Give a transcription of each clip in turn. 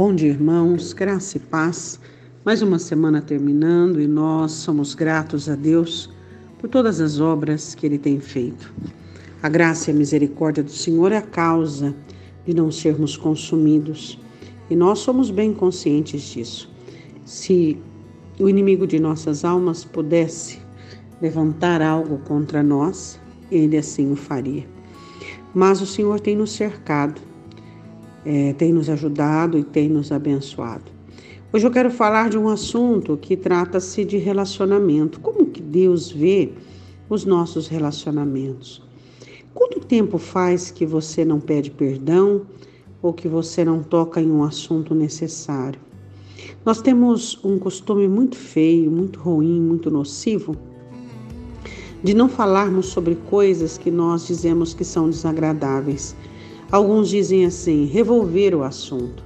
Bom dia, irmãos, graça e paz. Mais uma semana terminando e nós somos gratos a Deus por todas as obras que Ele tem feito. A graça e a misericórdia do Senhor é a causa de não sermos consumidos e nós somos bem conscientes disso. Se o inimigo de nossas almas pudesse levantar algo contra nós, ele assim o faria. Mas o Senhor tem nos cercado é, tem nos ajudado e tem nos abençoado. Hoje eu quero falar de um assunto que trata-se de relacionamento. Como que Deus vê os nossos relacionamentos? Quanto tempo faz que você não pede perdão ou que você não toca em um assunto necessário? Nós temos um costume muito feio, muito ruim, muito nocivo de não falarmos sobre coisas que nós dizemos que são desagradáveis. Alguns dizem assim: revolver o assunto.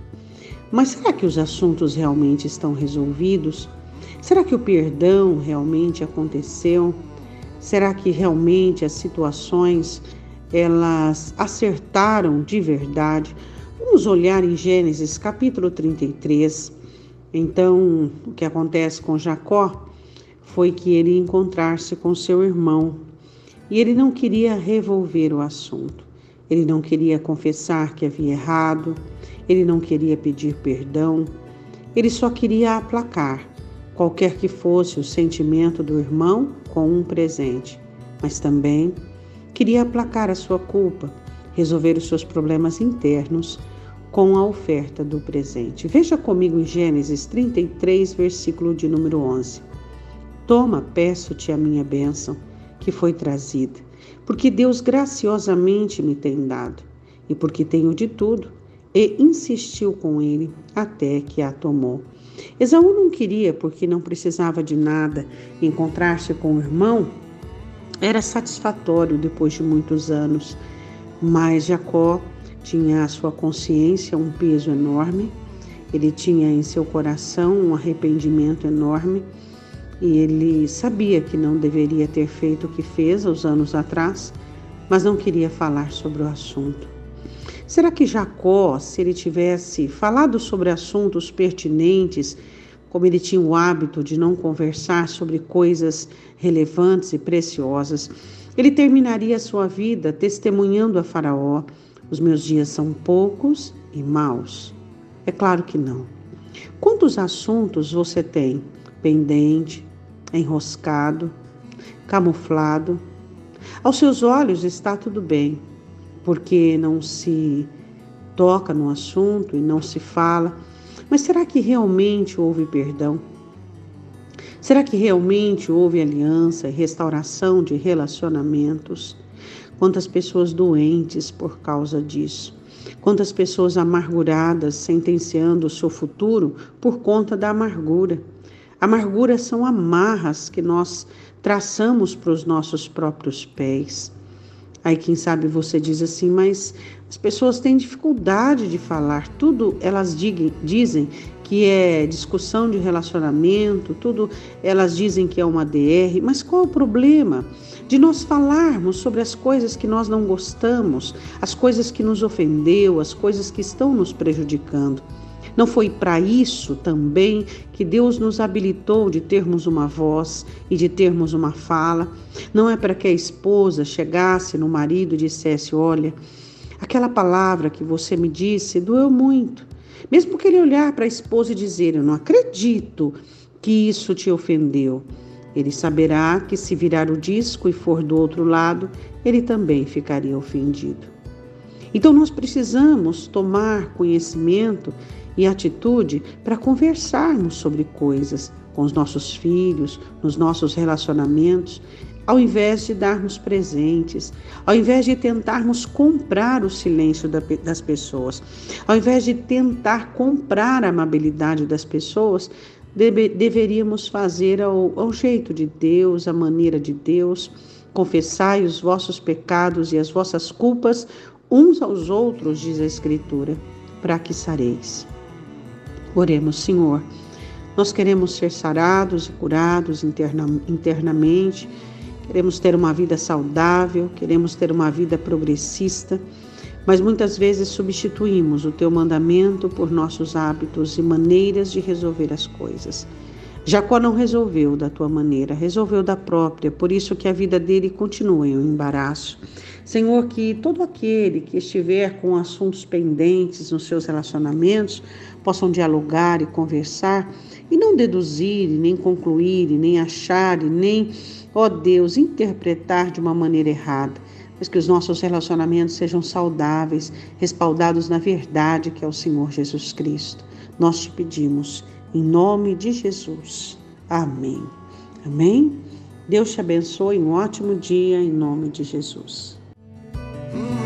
Mas será que os assuntos realmente estão resolvidos? Será que o perdão realmente aconteceu? Será que realmente as situações elas acertaram de verdade? Vamos olhar em Gênesis capítulo 33. Então, o que acontece com Jacó foi que ele encontrar-se com seu irmão e ele não queria revolver o assunto. Ele não queria confessar que havia errado, ele não queria pedir perdão, ele só queria aplacar qualquer que fosse o sentimento do irmão com um presente, mas também queria aplacar a sua culpa, resolver os seus problemas internos com a oferta do presente. Veja comigo em Gênesis 33, versículo de número 11. Toma, peço-te a minha bênção, que foi trazida porque Deus graciosamente me tem dado, e porque tenho de tudo, e insistiu com ele até que a tomou. Esaú não queria, porque não precisava de nada, encontrar-se com o irmão era satisfatório depois de muitos anos, mas Jacó tinha a sua consciência um peso enorme, ele tinha em seu coração um arrependimento enorme e ele sabia que não deveria ter feito o que fez aos anos atrás, mas não queria falar sobre o assunto. Será que Jacó, se ele tivesse falado sobre assuntos pertinentes, como ele tinha o hábito de não conversar sobre coisas relevantes e preciosas, ele terminaria sua vida testemunhando a Faraó: os meus dias são poucos e maus? É claro que não. Quantos assuntos você tem pendente, enroscado, camuflado. Aos seus olhos está tudo bem, porque não se toca no assunto e não se fala. Mas será que realmente houve perdão? Será que realmente houve aliança e restauração de relacionamentos? Quantas pessoas doentes por causa disso? Quantas pessoas amarguradas sentenciando o seu futuro por conta da amargura? Amarguras são amarras que nós traçamos para os nossos próprios pés. Aí, quem sabe você diz assim, mas as pessoas têm dificuldade de falar, tudo elas dizem que é discussão de relacionamento, tudo elas dizem que é uma DR, mas qual o problema de nós falarmos sobre as coisas que nós não gostamos, as coisas que nos ofendeu, as coisas que estão nos prejudicando? Não foi para isso também que Deus nos habilitou de termos uma voz e de termos uma fala? Não é para que a esposa chegasse no marido e dissesse: Olha, aquela palavra que você me disse doeu muito. Mesmo que ele olhar para a esposa e dizer: Eu não acredito que isso te ofendeu. Ele saberá que se virar o disco e for do outro lado, ele também ficaria ofendido. Então nós precisamos tomar conhecimento e atitude para conversarmos sobre coisas com os nossos filhos, nos nossos relacionamentos, ao invés de darmos presentes, ao invés de tentarmos comprar o silêncio das pessoas, ao invés de tentar comprar a amabilidade das pessoas, deve, deveríamos fazer ao, ao jeito de Deus, a maneira de Deus. Confessai os vossos pecados e as vossas culpas uns aos outros, diz a Escritura, para que sareis. Oremos, Senhor. Nós queremos ser sarados e curados interna, internamente, queremos ter uma vida saudável, queremos ter uma vida progressista, mas muitas vezes substituímos o teu mandamento por nossos hábitos e maneiras de resolver as coisas. Jacó não resolveu da tua maneira, resolveu da própria, por isso que a vida dele continua em um embaraço. Senhor, que todo aquele que estiver com assuntos pendentes nos seus relacionamentos possam dialogar e conversar e não deduzir, nem concluir, nem achar, nem, ó Deus, interpretar de uma maneira errada mas que os nossos relacionamentos sejam saudáveis, respaldados na verdade que é o Senhor Jesus Cristo. Nós te pedimos, em nome de Jesus. Amém. Amém. Deus te abençoe. Um ótimo dia em nome de Jesus. Hum.